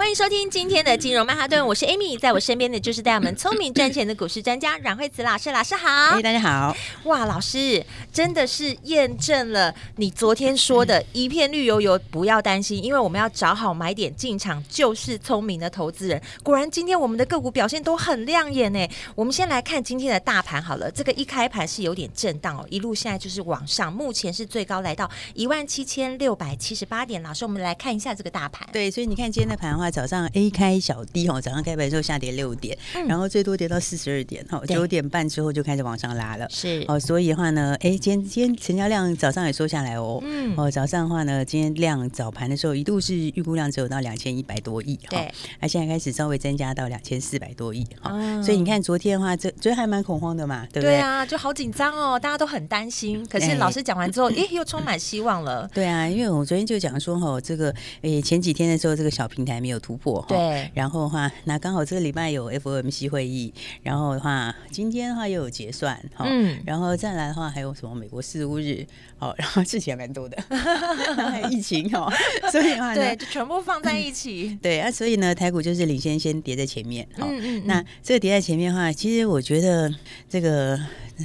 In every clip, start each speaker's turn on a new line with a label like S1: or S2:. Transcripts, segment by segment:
S1: 欢迎收听今天的金融曼哈顿，我是 Amy，在我身边的就是带我们聪明赚钱的股市专家 阮惠慈老师，老师好。
S2: 大家好。
S1: 哇，老师真的是验证了你昨天说的一片绿油油，不要担心，因为我们要找好买点进场，就是聪明的投资人。果然，今天我们的个股表现都很亮眼呢。我们先来看今天的大盘好了，这个一开盘是有点震荡哦，一路现在就是往上，目前是最高来到一万七千六百七十八点。老师，我们来看一下这个大盘。
S2: 对，所以你看今天的盘的话。早上 A 开小低哦，早上开盘之后下跌六点，嗯、然后最多跌到四十二点哈，九点半之后就开始往上拉了，
S1: 是。
S2: 哦，所以的话呢，哎，今天今天成交量早上也收下来哦，嗯，哦，早上的话呢，今天量早盘的时候一度是预估量只有到两千一百多亿，
S1: 对，
S2: 那现在开始稍微增加到两千四百多亿哈，哦、所以你看昨天的话，这昨天还蛮恐慌的嘛，对不对？
S1: 对啊，就好紧张哦，大家都很担心，可是老师讲完之后，哎，又充满希望了。
S2: 对啊，因为我昨天就讲说哈，这个哎前几天的时候，这个小平台没有突破，
S1: 对。
S2: 然后的话，那刚好这个礼拜有 FOMC 会议，然后的话，今天的话又有结算，哈，嗯，然后再来的话，还有什么美国四巫日，好，然后事情还蛮多的，还有疫情，哈，所以的话呢，
S1: 对，就全部放在一起，
S2: 对啊，所以呢，台股就是领先先跌在前面，好，嗯嗯嗯，那这个跌在前面的话，其实我觉得这个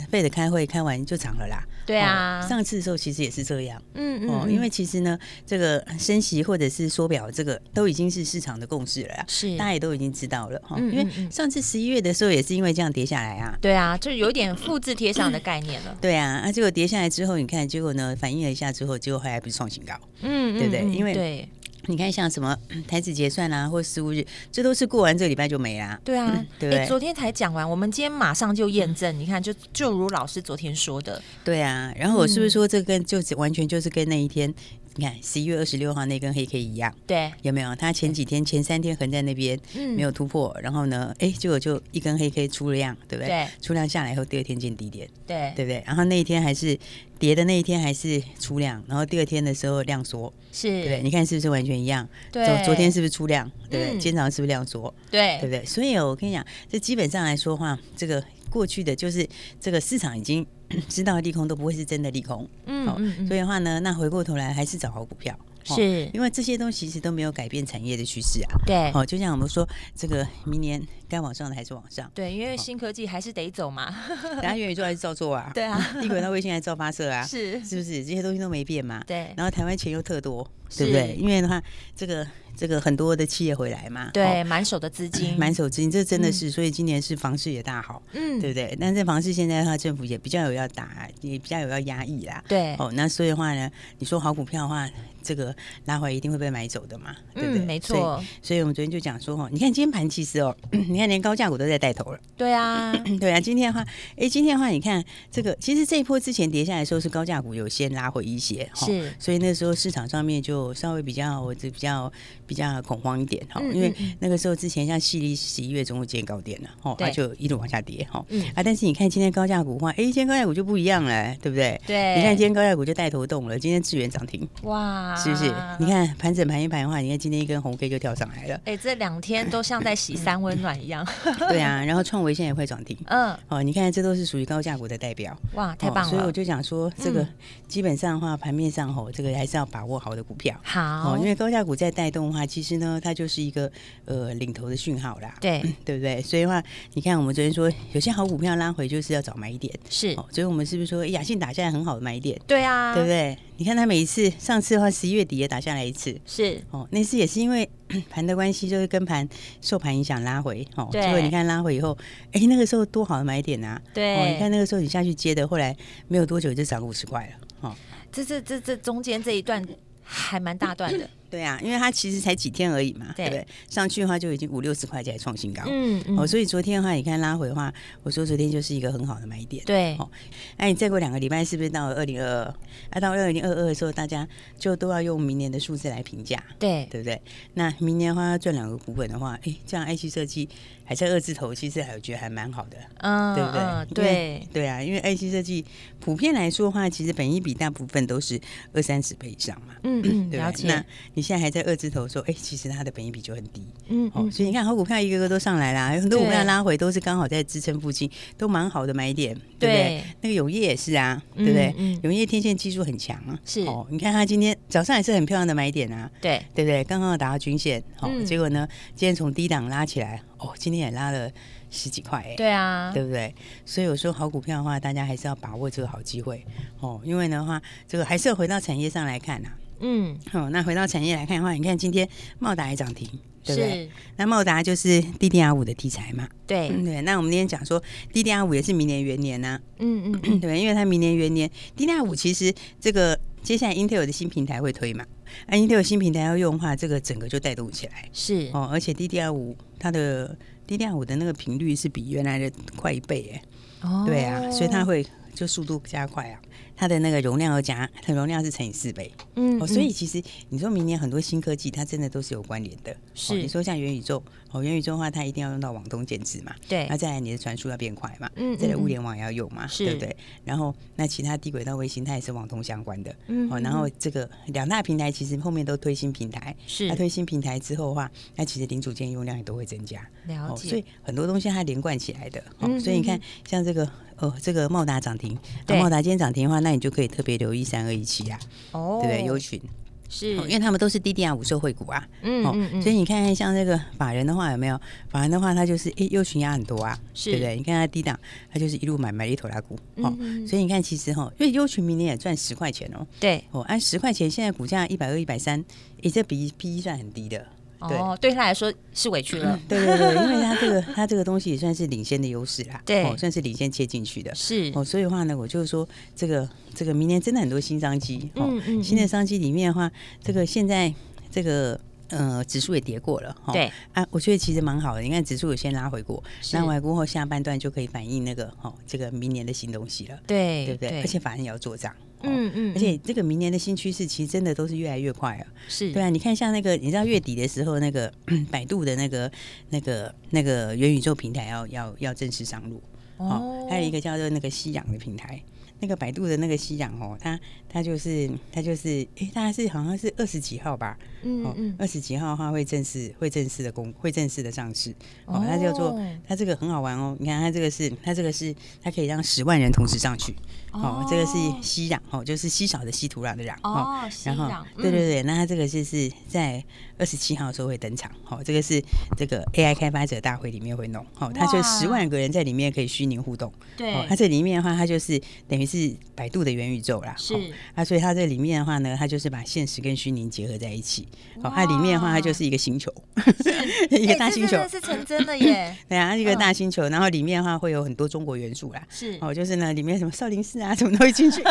S2: 费的开会开完就涨了啦。
S1: 对啊、
S2: 哦，上次的时候其实也是这样，
S1: 嗯嗯，
S2: 哦，因为其实呢，这个升息或者是缩表，这个都已经是市场的共识了呀，
S1: 是，
S2: 大家也都已经知道了哈。
S1: 嗯嗯嗯，
S2: 因为上次十一月的时候也是因为这样跌下来啊，
S1: 对啊，就有点复制贴上的概念了。
S2: 对啊，那、啊、结果跌下来之后，你看结果呢，反应了一下之后，结果后来不是创新高，
S1: 嗯，
S2: 对不对？因为
S1: 对。
S2: 你看，像什么台子结算啊，或十五日，这都是过完这个礼拜就没啦。
S1: 对啊，
S2: 嗯、对，对。
S1: 昨天才讲完，我们今天马上就验证。嗯、你看，就就如老师昨天说的。
S2: 对啊，然后我是不是说这跟就完全就是跟那一天？你看十一月二十六号那根黑 K 一样，
S1: 对，
S2: 有没有？它前几天前三天横在那边，没有突破，然后呢，哎，结果就一根黑 K 出量，对不对？
S1: 对，
S2: 出量下来以后，第二天见低点，
S1: 对，
S2: 对不对？然后那一天还是跌的那一天还是出量，然后第二天的时候量缩，
S1: 是，
S2: 对不对？你看是不是完全一样？
S1: 对，
S2: 昨昨天是不是出量？对不对？今天早上是不是量缩？
S1: 对，
S2: 对不对？所以我跟你讲，这基本上来说话，这个。过去的就是这个市场已经 知道利空都不会是真的利空，嗯，嗯，嗯，所以的话呢，那回过头来还是找好股票，
S1: 是。
S2: 因为这些东西其实都没有改变产业的趋势啊，
S1: 对，
S2: 哦，就像我们说这个明年该往上的还是往上，
S1: 对，因为新科技还是得走嘛，
S2: 大家元宇宙还是照做啊，
S1: 对啊，
S2: 地轨道卫星还是照发射啊，
S1: 是。
S2: 是不是？这些东西都没变嘛？
S1: 对，
S2: 然后台湾钱又特多，对不对？因为的话这个。这个很多的企业回来嘛，
S1: 对，满手的资金，
S2: 满手资金，这真的是，所以今年是房市也大好，嗯，对不对？但是房市现在的话，政府也比较有要打，也比较有要压抑啦，
S1: 对，
S2: 哦，那所以的话呢，你说好股票的话，这个拉回一定会被买走的嘛，对不对？
S1: 没错。
S2: 所以我们昨天就讲说，哦，你看今天盘其实哦，你看连高价股都在带头了，
S1: 对啊，
S2: 对啊。今天的话，哎，今天的话，你看这个，其实这一波之前跌下来的时候是高价股有先拉回一些，
S1: 是，
S2: 所以那时候市场上面就稍微比较，我就比较比较恐慌一。点哈，因为那个时候之前像矽力十一月中午见高点了，哦，它就一路往下跌哈，啊，但是你看今天高价股的话，哎，今天高价股就不一样了，对不对？
S1: 对，
S2: 你看今天高价股就带头动了，今天智源涨停，
S1: 哇，
S2: 是不是？你看盘整盘一盘的话，你看今天一根红 K 就跳上来了，
S1: 哎，这两天都像在洗三温暖一样，
S2: 对啊，然后创维现在也会涨停，嗯，哦，你看这都是属于高价股的代表，
S1: 哇，太棒了，
S2: 所以我就想说，这个基本上的话，盘面上吼，这个还是要把握好的股票，
S1: 好，
S2: 因为高价股在带动的话，其实呢，它就是一个。呃，领头的讯号啦，
S1: 对，
S2: 对不对？所以的话，你看我们昨天说有些好股票拉回，就是要找买点，
S1: 是、哦。
S2: 所以我们是不是说雅信打下来很好的买点？
S1: 对啊，
S2: 对不对？你看它每一次，上次的话十一月底也打下来一次，
S1: 是。
S2: 哦，那次也是因为 盘的关系，就是跟盘受盘影响拉回，哦，
S1: 对。
S2: 结果你看拉回以后，哎，那个时候多好的买点啊！
S1: 对。
S2: 哦，你看那个时候你下去接的，后来没有多久就涨五十块了，哦。
S1: 这这这这中间这一段还蛮大段的。
S2: 对啊，因为它其实才几天而已嘛，对，不对？上去的话就已经五六十块钱创新高，嗯嗯。哦，所以昨天的话，你看拉回的话，我说昨天就是一个很好的买点，
S1: 对。哦，
S2: 哎，你再过两个礼拜是不是到二零二二？啊，到二零二二的时候，大家就都要用明年的数字来评价，
S1: 对，
S2: 对不对？那明年的话要赚两个股本的话，哎，这样爱奇设计还在二字头，其实还有觉得还蛮好的，嗯，对不对？
S1: 嗯、对
S2: 对啊，因为 IC 设计普遍来说的话，其实本益比大部分都是二三十倍以上嘛，
S1: 嗯嗯，
S2: 对吧？
S1: 了解。
S2: 那你现在还在二字头说，哎，其实它的本益比就很低，嗯，哦，所以你看好股票一个个都上来啦，有很多股票拉回都是刚好在支撑附近，都蛮好的买点，对不对？那个永业也是啊，对不对？永业天线技术很强啊，
S1: 是
S2: 哦，你看它今天早上也是很漂亮的买点啊，
S1: 对
S2: 对不对？刚刚达到均线，好，结果呢，今天从低档拉起来，哦，今天也拉了。十几块哎、欸，
S1: 对啊，
S2: 对不对？所以我说好股票的话，大家还是要把握这个好机会哦。因为的话，这个还是要回到产业上来看呐、啊。嗯，哦，那回到产业来看的话，你看今天茂达也涨停，对不对？那茂达就是 DDR 五的题材嘛。
S1: 对、
S2: 嗯、对。那我们今天讲说 DDR 五也是明年元年呐、啊。嗯嗯，对，因为它明年元年 DDR 五其实这个接下来 Intel 的新平台会推嘛。啊，Intel 新平台要用的话，这个整个就带动起来。
S1: 是
S2: 哦，而且 DDR 五它的 DDR 五的那个频率是比原来的快一倍哎，哦，对啊，所以它会就速度加快啊。它的那个容量要加，它容量是乘以四倍，嗯，哦，所以其实你说明年很多新科技，它真的都是有关联的。是，你说像元宇宙，哦，元宇宙的话，它一定要用到网通建制嘛，对，那再来你的传输要变快嘛，嗯，再来物联网也要用嘛，对不对？然后那其他低轨道卫星它也是网通相关的，嗯，哦，然后这个两大平台其实后面都推新平台，是，它推新平台之后的话，那其实零组件用量也都会增加，
S1: 了解，
S2: 所以很多东西它连贯起来的，哦，所以你看像这个。哦，这个茂达涨停，对，茂达今天涨停的话，那你就可以特别留意三二一七啊，哦，对不对？优群是，因为他们都是 DDR 五受惠股啊，嗯嗯嗯，所以你看看像这个法人的话有没有？法人的话，他就是诶，优群压很多啊，是，对不对？你看他低档，他就是一路买买一头拉股，哦，所以你看其实哈，因为优群明年也赚十块钱哦，对，哦，按十块钱，现在股价一百二、一百三，诶，这比 P E 算很低的。
S1: 哦，对他来说是委屈了。
S2: 对对对，因为他这个他这个东西也算是领先的优势啦，
S1: 对，
S2: 算是领先切进去的。是哦，所以的话呢，我就是说这个这个明年真的很多新商机。嗯嗯，新的商机里面的话，这个现在这个呃指数也跌过了。对啊，我觉得其实蛮好的。你看指数有先拉回过，拉回过后下半段就可以反映那个哦这个明年的新东西了。对对不对？而且反而也要做账。嗯嗯，而且这个明年的新趋势其实真的都是越来越快啊。是。对啊，你看像那个，你知道月底的时候，那个 百度的那个、那个、那个元宇宙平台要要要正式上路。哦，还有一个叫做那个夕阳的平台。那个百度的那个夕阳哦，它它就是他就是，哎，大概是好像是二十几号吧，嗯嗯，二十几号的话会正式会正式的公会正式的上市哦，它叫做它这个很好玩哦，你看它这个是它这个是它可以让十万人同时上去哦，这个是稀壤哦，就是稀少的稀土壤的壤哦，然后对对对，那它这个就是在二十七号的时候会登场哦，这个是这个 AI 开发者大会里面会弄哦，它就十万个人在里面可以虚拟互动，对，它这里面的话它就是等于。是百度的元宇宙啦，是啊，所以它在里面的话呢，它就是把现实跟虚拟结合在一起。哦，它里面的话，它就是一个星球，一个大星球，
S1: 是成真的耶。
S2: 对啊，一个大星球，然后里面的话会有很多中国元素啦。是哦，就是呢，里面什么少林寺啊，什么都会进去。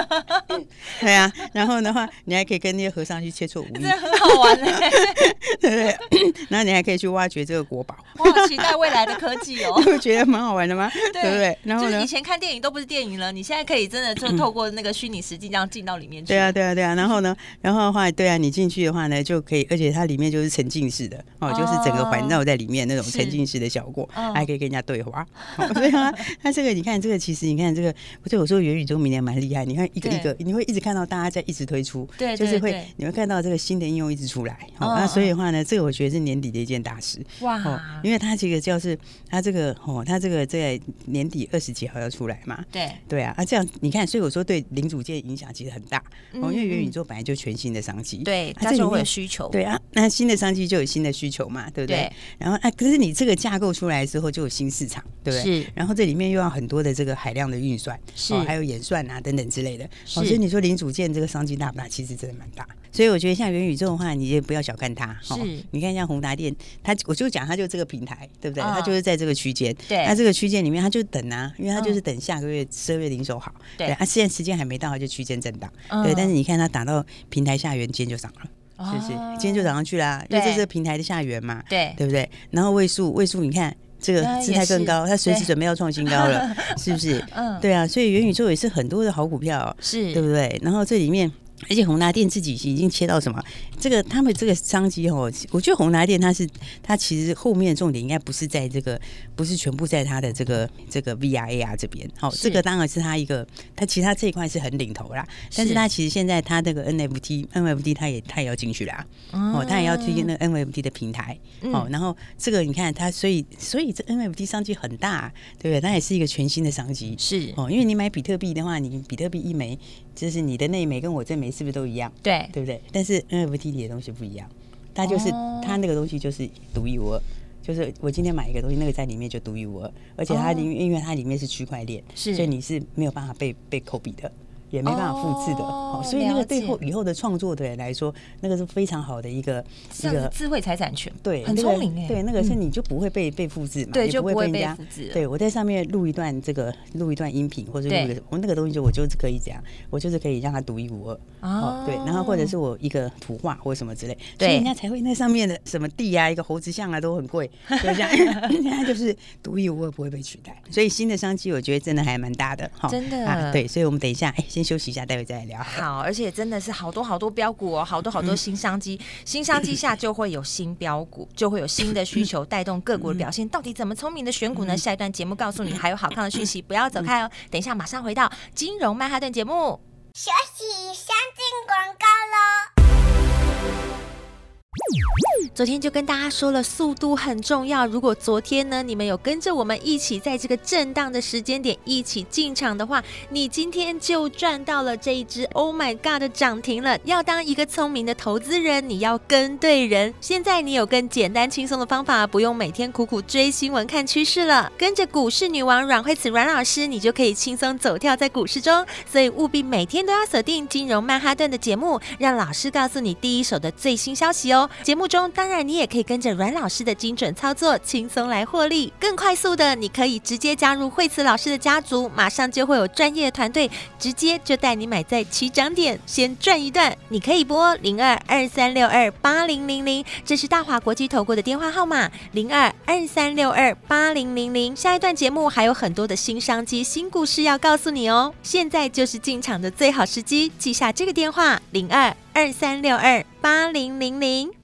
S2: 对啊，然后的话，你还可以跟那些和尚去切磋武
S1: 艺，很好玩嘞。
S2: 对不对，然后你还可以去挖掘这个国宝。
S1: 我好期待未来的科技哦，
S2: 你会觉得蛮好玩的吗？对不对？然后
S1: 就以前看电影都不是电影了，你现在可以真的。就透过那个虚拟实际这样进到里面去。对啊，
S2: 对啊，对啊。然后呢，然后的话，对啊，你进去的话呢，就可以，而且它里面就是沉浸式的哦，就是整个环绕在里面那种沉浸式的效果，还可以跟人家对话。所以啊，它这个你看，这个其实你看这个，不是我说元宇宙明年蛮厉害。你看一个一个，你会一直看到大家在一直推出，对，就是会你会看到这个新的应用一直出来。哦，那所以的话呢，这个我觉得是年底的一件大事。哇，因为它这个就是它这个哦，它这个在年底二十几号要出来嘛。对，对啊，啊这样你看。所以我说对零组件影响其实很大哦，因为元宇宙本来就全新的商机，
S1: 对，它就会有需求，
S2: 对啊，那新的商机就有新的需求嘛，对不对？然后哎，可是你这个架构出来之后就有新市场，对不对？是。然后这里面又要很多的这个海量的运算，是，还有演算啊等等之类的，所以你说零组件这个商机大不大？其实真的蛮大。所以我觉得像元宇宙的话，你也不要小看它。是。你看像宏达电，它我就讲它就这个平台，对不对？它就是在这个区间，对。它这个区间里面，它就等啊，因为它就是等下个月十二月零售好，对。它现在时间还没到，它就区间震荡，对。但是你看它打到平台下缘，今天就涨了。是不是？今天就涨上去啦，因为这是平台的下缘嘛，
S1: 对
S2: 对不对？然后位数位数，你看这个姿态更高，它随时准备要创新高了，是不是？嗯，对啊，所以元宇宙也是很多的好股票，是对不对？然后这里面。而且宏达电自己已经切到什么？这个他们这个商机哦，我觉得宏达电它是它其实后面的重点应该不是在这个，不是全部在它的这个这个 VR AR 这边。好，这个当然是它一个，它其他这一块是很领头啦。但是它其实现在它这个 NFT NFT 它也它也要进去啦。哦，它也要推荐那个 NFT 的平台。哦，然后这个你看它，所以所以这 NFT 商机很大，对不对？它也是一个全新的商机。是哦，因为你买比特币的话，你比特币一枚。就是你的那一枚跟我这枚是不是都一样？对，对不对？但是 NFT 里的东西不一样，它就是、哦、它那个东西就是独一无二，就是我今天买一个东西，那个在里面就独一无二，而且它里面、哦、因为它里面是区块链，是所以你是没有办法被被 copy 的。也没办法复制的，哦，所以那个对后以后的创作的人来说，那个是非常好的一个一个
S1: 智慧财产权，
S2: 对，
S1: 很聪明哎，
S2: 对，那个是你就不会被被复制嘛，对，就不会被人家复制。对，我在上面录一段这个录一段音频或者录一个我那个东西就我就是可以这样，我就是可以让它独一无二哦，对，然后或者是我一个图画或者什么之类，所以人家才会那上面的什么地啊，一个猴子像啊都很贵，就这样，人家就是独一无二不会被取代，所以新的商机我觉得真的还蛮大的哈，真的。啊，对，所以我们等一下哎先休息一下，待会再来聊。
S1: 好，而且真的是好多好多标股哦，好多好多新商机，嗯、新商机下就会有新标股，就会有新的需求带动个股的表现。到底怎么聪明的选股呢？下一段节目告诉你，还有好看的讯息，不要走开哦。等一下马上回到金融曼哈顿节目，休息，先进广告喽。昨天就跟大家说了，速度很重要。如果昨天呢，你们有跟着我们一起在这个震荡的时间点一起进场的话，你今天就赚到了这一只 Oh my God 的涨停了。要当一个聪明的投资人，你要跟对人。现在你有更简单轻松的方法，不用每天苦苦追新闻看趋势了。跟着股市女王阮慧慈阮老师，你就可以轻松走跳在股市中。所以务必每天都要锁定金融曼哈顿的节目，让老师告诉你第一手的最新消息哦。节目中当然你也可以跟着阮老师的精准操作，轻松来获利。更快速的，你可以直接加入慧慈老师的家族，马上就会有专业团队直接就带你买在起涨点，先赚一段。你可以拨零二二三六二八零零零，这是大华国际投顾的电话号码零二二三六二八零零零。下一段节目还有很多的新商机、新故事要告诉你哦。现在就是进场的最好时机，记下这个电话零二二三六二八零零零。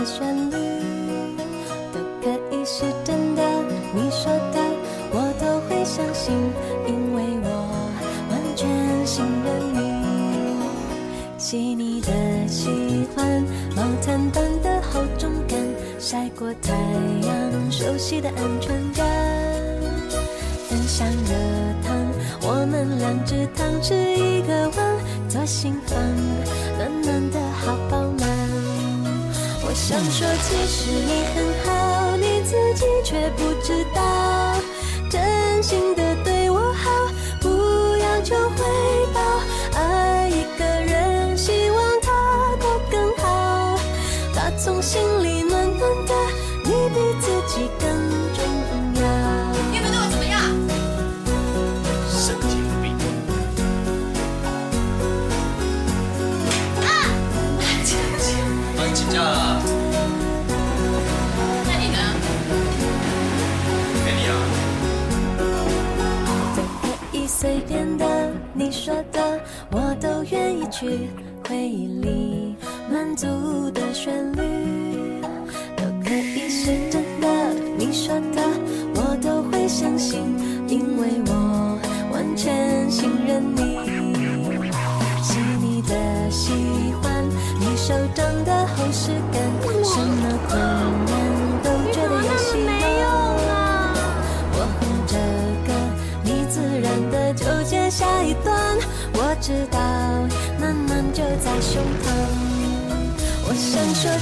S3: 的旋律都可以是真的，你说的我都会相信，因为我完全信任你。细腻的喜欢，毛毯般的厚重感，晒过太阳，熟悉的安其实你很好，你自己却不知道，真心的对我好，不要求回报，爱一个人，希望他过更好，打从心里暖暖的，你比自己更。随去。回忆里满足的旋律，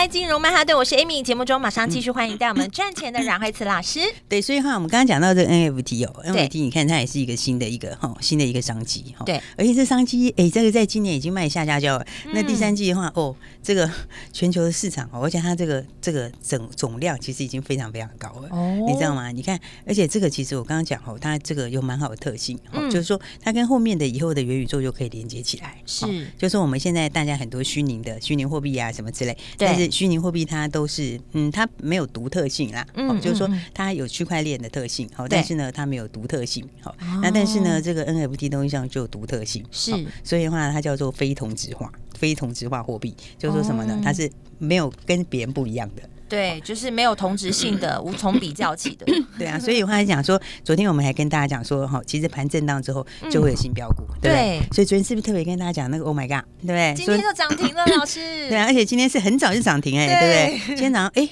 S1: 来，金融曼哈顿，我是 Amy。节目中马上继续欢迎带我们赚钱的阮慧慈老师。
S2: 对，所以哈，我们刚刚讲到这个 NFT 哦，NFT 你看它也是一个新的一个哈新的一个商机哈。对，而且这商机哎，这个在今年已经卖下下叫了。那第三季的话哦，这个全球的市场哦，而且它这个这个总总量其实已经非常非常高了哦，你知道吗？你看，而且这个其实我刚刚讲哦，它这个有蛮好的特性，就是说它跟后面的以后的元宇宙就可以连接起来。是，就是说我们现在大家很多虚拟的虚拟货币啊什么之类。但是虚拟货币它都是，嗯，它没有独特性啦，嗯，就是说它有区块链的特性，好，但是呢，它没有独特性，好，那但是呢，这个 NFT 东西上就有独特性，是，所以的话它叫做非同质化，非同质化货币，就是说什么呢？它是没有跟别人不一样的。
S1: 对，就是没有同质性的，无从比较起的。
S2: 对啊，所以我刚才讲说，昨天我们还跟大家讲说，哈，其实盘震荡之后就会有新标股，对，对。所以昨天是不是特别跟大家讲那个 Oh my God，对不对？
S1: 今天就涨停了，老师。
S2: 对啊，而且今天是很早就涨停哎，对，对不对？今天早上哎，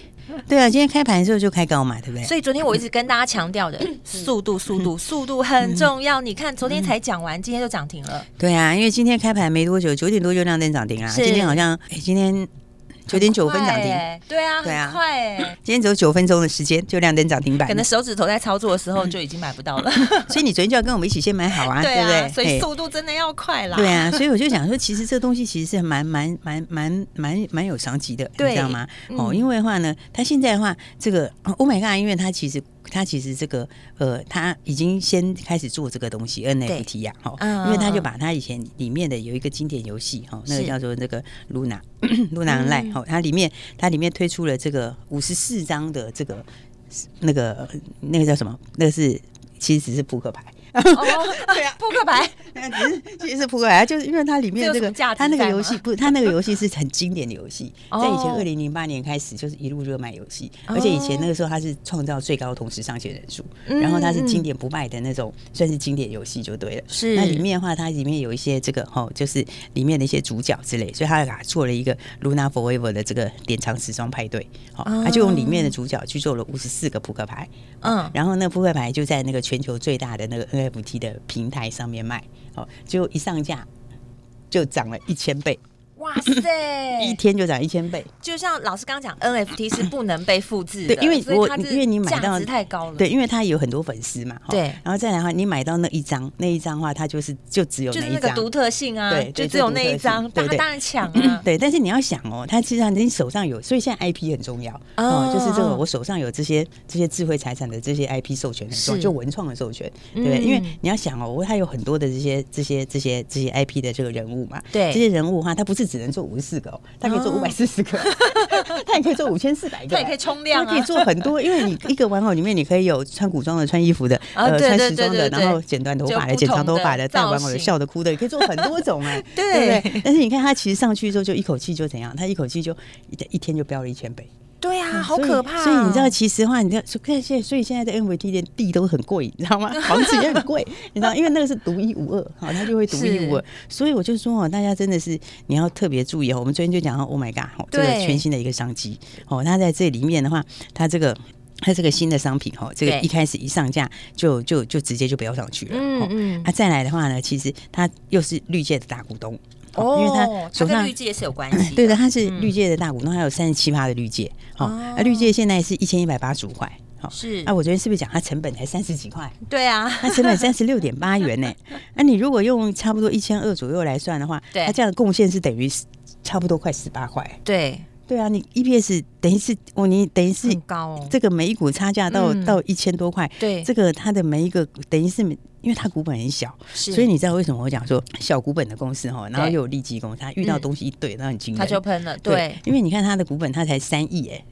S2: 对啊，今天开盘的时候就开高嘛，对不对？
S1: 所以昨天我一直跟大家强调的 速度，速度，速度很重要。你看，昨天才讲完，今天就涨停了。
S2: 对啊，因为今天开盘没多久，九点多就亮灯涨停啊。今天好像哎，今天。九点九分涨停，
S1: 对啊，对啊，快哎！
S2: 今天只有九分钟的时间就亮灯涨停板，
S1: 可能手指头在操作的时候就已经买不到了。
S2: 所以你昨天就要跟我们一起先买好啊，对不对？
S1: 所以速度真的要快啦。
S2: 对啊，所以我就想说，其实这东西其实是蛮蛮蛮蛮蛮蛮有商机的，你知道吗？哦，因为的话呢，它现在的话，这个 Oh my God，因为它其实。他其实这个呃，他已经先开始做这个东西 NFT 呀，哈，因为他就把他以前里面的有一个经典游戏哈，那个叫做那个 Luna Luna Online 哈，它里面它里面推出了这个五十四张的这个那个那个叫什么？那个是其实只是扑克牌。哦，
S1: 对啊，扑克牌，
S2: 其实其实是扑克牌，就是因为它里面这个，它那个游戏不，它那个游戏是很经典的游戏，在以前二零零八年开始就是一路热卖游戏，而且以前那个时候它是创造最高同时上线人数，然后它是经典不败的那种，算是经典游戏就对了。是，那里面的话，它里面有一些这个哈，就是里面的一些主角之类，所以它给他做了一个 Luna Forever 的这个典藏时装派对，好，他就用里面的主角去做了五十四个扑克牌，嗯，然后那扑克牌就在那个全球最大的那个。NFT 的平台上面卖，哦，就一上架就涨了一千倍，
S1: 哇塞，
S2: 一天就涨一千倍。
S1: 就像老师刚刚讲，NFT 是不能被复制
S2: 的，对，因为我因为你买到
S1: 太高了，
S2: 对，因为它有很多粉丝嘛，
S1: 对，
S2: 然后再来的话，你买到那一张，那一张的话，它就是就只有
S1: 就是那个独特性啊，
S2: 对，
S1: 就只有那一张，大家当然抢啊，
S2: 对。但是你要想哦，它其实你手上有，所以现在 IP 很重要哦，就是这个我手上有这些这些智慧财产的这些 IP 授权很重要，就文创的授权，对，因为你要想哦，我它有很多的这些这些这些这些 IP 的这个人物嘛，
S1: 对，
S2: 这些人物的话，它不是只能做五十四个哦。它可以做五百四十个，它也可以做五千四百个，
S1: 它也可以冲量，
S2: 它可以做很多。因为你一个玩偶里面，你可以有穿古装的、穿衣服的，呃，穿时装的，然后剪短头发的、剪长头发的，戴玩偶的、笑的、哭的，也可以做很多种哎，对不对？但是你看他其实上去之后，就一口气就怎样？他一口气就一天就飙了一千倍。
S1: 对啊，好可怕！
S2: 所以你知道，其实话，你知道，看现在，所以现在的 NFT 连地都很贵，你知道吗？房子也很贵，你知道，因为那个是独一无二，好，它就会独一无二。所以我就说哦，大家真的是你要特别注意哦。我们昨天就讲到，Oh my God，这个全新的一个商机哦，它在这里面的话，它这个它这个新的商品哦，这个一开始一上架就就就直接就飙上去了。嗯嗯。啊，再来的话呢，其实它又是绿界的大股东。
S1: 哦，因为它手上绿界是有关系，
S2: 对的，它是绿界的大股东，还有三十七趴的绿界。好，那绿界现在是一千一百八十五块。好，是。那我昨天是不是讲它成本才三十几块？
S1: 对啊，
S2: 它成本三十六点八元呢。那 你如果用差不多一千二左右来算的话，对，它这样的贡献是等于差不多快十八块。
S1: 对，
S2: 对啊，你 EPS 等于是哦，你等于是
S1: 高，
S2: 这个每一股差价到到一千多块。对，这个它的每一个等于是。因为它股本很小，所以你知道为什么我讲说小股本的公司哈，然后又有利基公司，它遇到东西一堆，那很惊人，
S1: 它就喷了。对，
S2: 因为你看它的股本，它才三亿哎，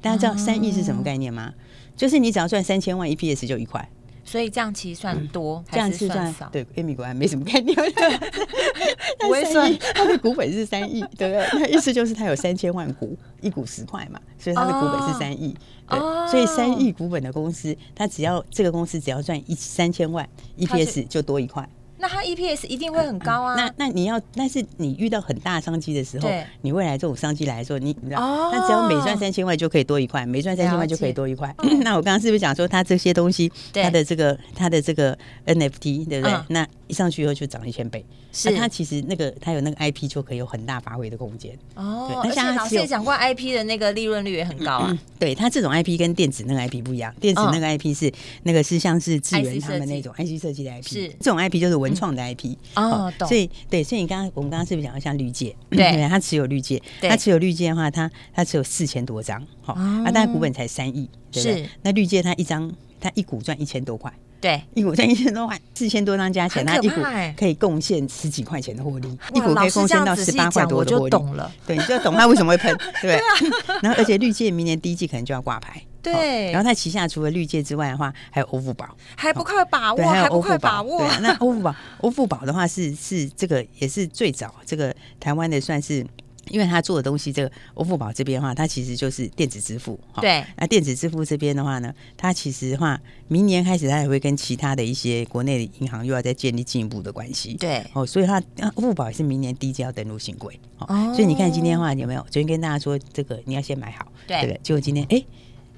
S2: 大家知道三亿是什么概念吗？就是你只要赚三千万，EPS 就一块，
S1: 所以这样其实算多，这样是算少。
S2: 对，Amy 果然没什么概念，不会算。他的股本是三亿，对不对？那意思就是他有三千万股，一股十块嘛，所以他的股本是三亿。对，所以三亿股本的公司，他只要这个公司只要赚一三千万，EPS 就多一块。
S1: 那它 EPS 一定会很高啊。
S2: 那那你要，但是你遇到很大商机的时候，你未来这种商机来说，你你知道，那只要每赚三千万就可以多一块，每赚三千万就可以多一块。那我刚刚是不是讲说，它这些东西，它的这个它的这个 NFT，对不对？那一上去以后就涨了一千倍。是。它其实那个它有那个 IP 就可以有很大发挥的空间。
S1: 哦，而且老师也讲过，IP 的那个利润率也很高啊。
S2: 对，它这种 IP 跟电子那个 IP 不一样，电子那个 IP 是那个是像是智源他们那种 IC 设计的 IP，是。这种 IP 就是文创的 IP。哦，懂。所以对，所以你刚刚我们刚刚是不是讲到像绿界？对，它持有绿界，它持有绿界的话，它它持有四千多张，好，啊，但股本才三亿，是。那绿界它一张，它一股赚一千多块。对，一股赚一千多块，四千多张加起来，它一股可以贡献十几块钱的获利，一股可以贡献到十八块多的获利。懂了，对，你就懂它为什么会喷，对不对？然后，而且绿界明年第一季可能就要挂牌，对。然后它旗下除了绿界之外的话，还有欧富宝，
S1: 还不快把握，还不快把握。
S2: 对，那欧富宝，欧富宝的话是是这个也是最早这个台湾的算是。因为他做的东西，这个欧付宝这边的话，它其实就是电子支付。对。那电子支付这边的话呢，它其实的话，明年开始它也会跟其他的一些国内的银行又要再建立进一步的关系。对。哦，所以它欧付宝也是明年第一季要登陆新规。哦。所以你看今天的话有没有？昨天跟大家说这个你要先买好，对不对？结果今天哎。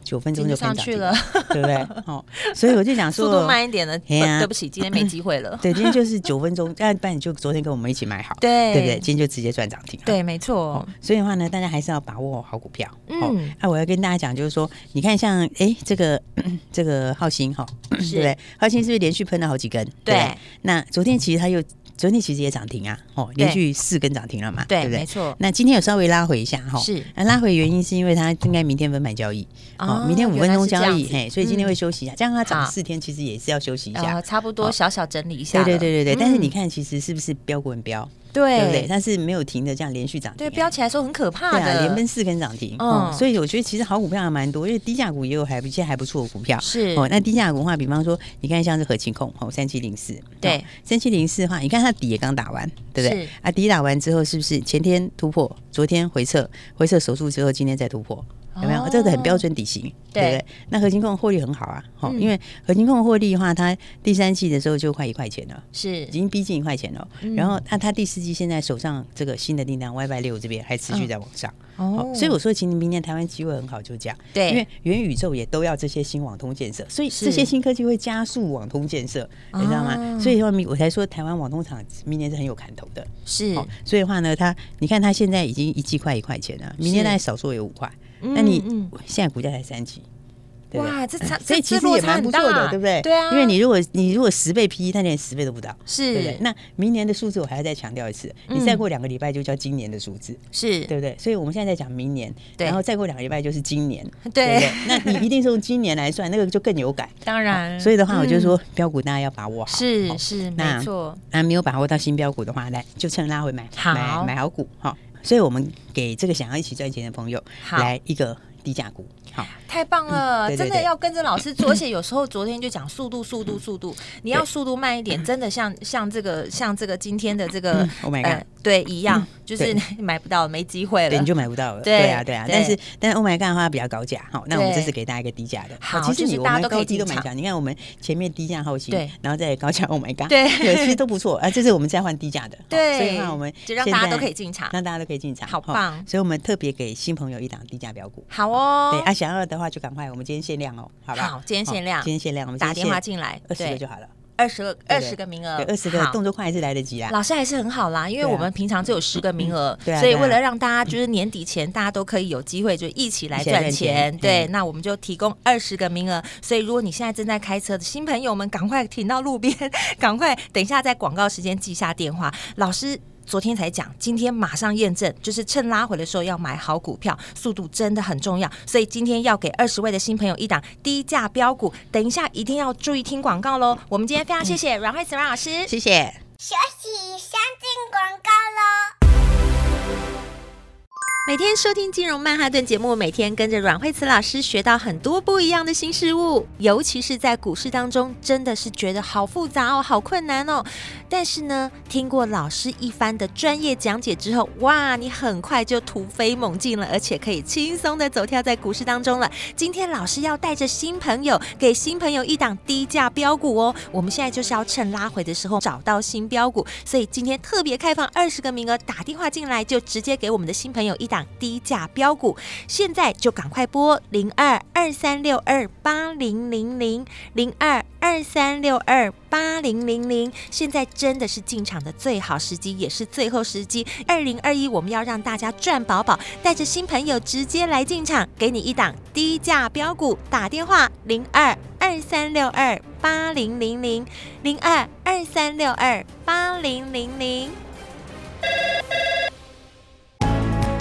S2: 九分钟就上去了，对不对？哦，所以我就想说，
S1: 速度慢一点的，对不起，今天没机会了。
S2: 对，今天就是九分钟，要不然你就昨天跟我们一起买好，对，对不对？今天就直接赚涨停。对，没错。所以的话呢，大家还是要把握好股票。嗯，那我要跟大家讲，就是说，你看像哎，这个 这个浩鑫哈，对不对？浩鑫是不是连续喷了好几根？对。那昨天其实他又。昨天其实也涨停啊，哦，连续四根涨停了嘛，对不对？没错。那今天有稍微拉回一下哈，是。那拉回原因是因为它应该明天分盘交易，哦，明天五分钟交易，嘿，所以今天会休息一下。这样它涨四天，其实也是要休息一下，
S1: 差不多小小整理一下。
S2: 对对对对对。但是你看，其实是不是飙滚飙？对，对不对？它是没有停的，这样连续涨停。
S1: 对，飙起来说很可怕的，
S2: 连奔四根涨停。嗯，所以我觉得其实好股票还蛮多，因为低价股也有还一些还不错的股票。是哦，那低价股的话，比方说，你看像是合情控哦，三七零四。对，三七零四的话，你看它底也刚打完，对不对？啊，底打完之后，是不是前天突破，昨天回撤，回撤手术之后，今天再突破？有没有？这个很标准底型，对不对？那合金控获利很好啊，好，因为合金控获利的话，它第三季的时候就快一块钱了，是已经逼近一块钱了。然后那它第四季现在手上这个新的订单 WiFi 六这边还持续在往上，哦，所以我说其实明年台湾机会很好，就这样，对，因为元宇宙也都要这些新网通建设，所以这些新科技会加速网通建设，你知道吗？所以说我才说台湾网通厂明年是很有看头的，是，所以的话呢，它你看它现在已经一季快一块钱了，明年大概少说有五块。那你现在股价才三级，
S1: 哇，这差，
S2: 所以其实也蛮不错的，对不对？
S1: 对啊，
S2: 因为你如果你如果十倍 PE，它连十倍都不到，
S1: 是，
S2: 对不对？那明年的数字我还要再强调一次，你再过两个礼拜就叫今年的数字，是对不对？所以我们现在在讲明年，然后再过两个礼拜就是今年，对。那你一定是用今年来算，那个就更有感。当然，所以的话，我就说标股大家要把握好，
S1: 是是，没错。
S2: 那没有把握到新标股的话，来就趁拉回买，买买好股哈。所以我们给这个想要一起赚钱的朋友来一个低价股。好，
S1: 太棒了！真的要跟着老师做，而且有时候昨天就讲速度，速度，速度，你要速度慢一点，真的像像这个像这个今天的这个
S2: ，Oh my God，
S1: 对，一样，就是 买不到，没机会了，
S2: 你就买不到了。对啊，对啊，但是但是 Oh my God 的话比较高价，好，那我们这是给大家一个低价的。
S1: 好，
S2: 其实你我们高低都蛮强，你看我们前面低价后期，对，然后再高价 Oh my God，对，其实都不错啊。这是我们再换低价的，
S1: 对，
S2: 所以的话我们
S1: 就让大家都可以进场，
S2: 让大家都可以进场，
S1: 好棒。
S2: 所以我们特别给新朋友一档低价标股，
S1: 好哦。
S2: 对啊，想要的话就赶快。我们今天限量哦，好不好？
S1: 好，今天限量，
S2: 今天限量，我们
S1: 打电话进来，
S2: 二十个就好了，
S1: 二十个，二十个名额，
S2: 对，二十个动作快还是来得及啊。
S1: 老师还是很好啦，因为我们平常只有十个名额，所以为了让大家就是年底前大家都可以有机会就一起来赚钱，对，那我们就提供二十个名额。所以如果你现在正在开车的新朋友们，赶快停到路边，赶快等一下在广告时间记下电话，老师。昨天才讲，今天马上验证，就是趁拉回的时候要买好股票，速度真的很重要。所以今天要给二十位的新朋友一档低价标股，等一下一定要注意听广告喽。我们今天非常谢谢阮慧慈阮老师，
S2: 谢谢。
S4: 休息，先进广告喽。
S1: 每天收听金融曼哈顿节目，每天跟着阮慧慈老师学到很多不一样的新事物，尤其是在股市当中，真的是觉得好复杂哦，好困难哦。但是呢，听过老师一番的专业讲解之后，哇，你很快就突飞猛进了，而且可以轻松的走跳在股市当中了。今天老师要带着新朋友，给新朋友一档低价标股哦。我们现在就是要趁拉回的时候找到新标股，所以今天特别开放二十个名额，打电话进来就直接给我们的新朋友一档。低价标股，现在就赶快拨零二二三六二八零零零零二二三六二八零零零，现在真的是进场的最好时机，也是最后时机。二零二一，我们要让大家赚饱饱，带着新朋友直接来进场，给你一档低价标股，打电话零二二三六二八零零零零二二三六二八零零零。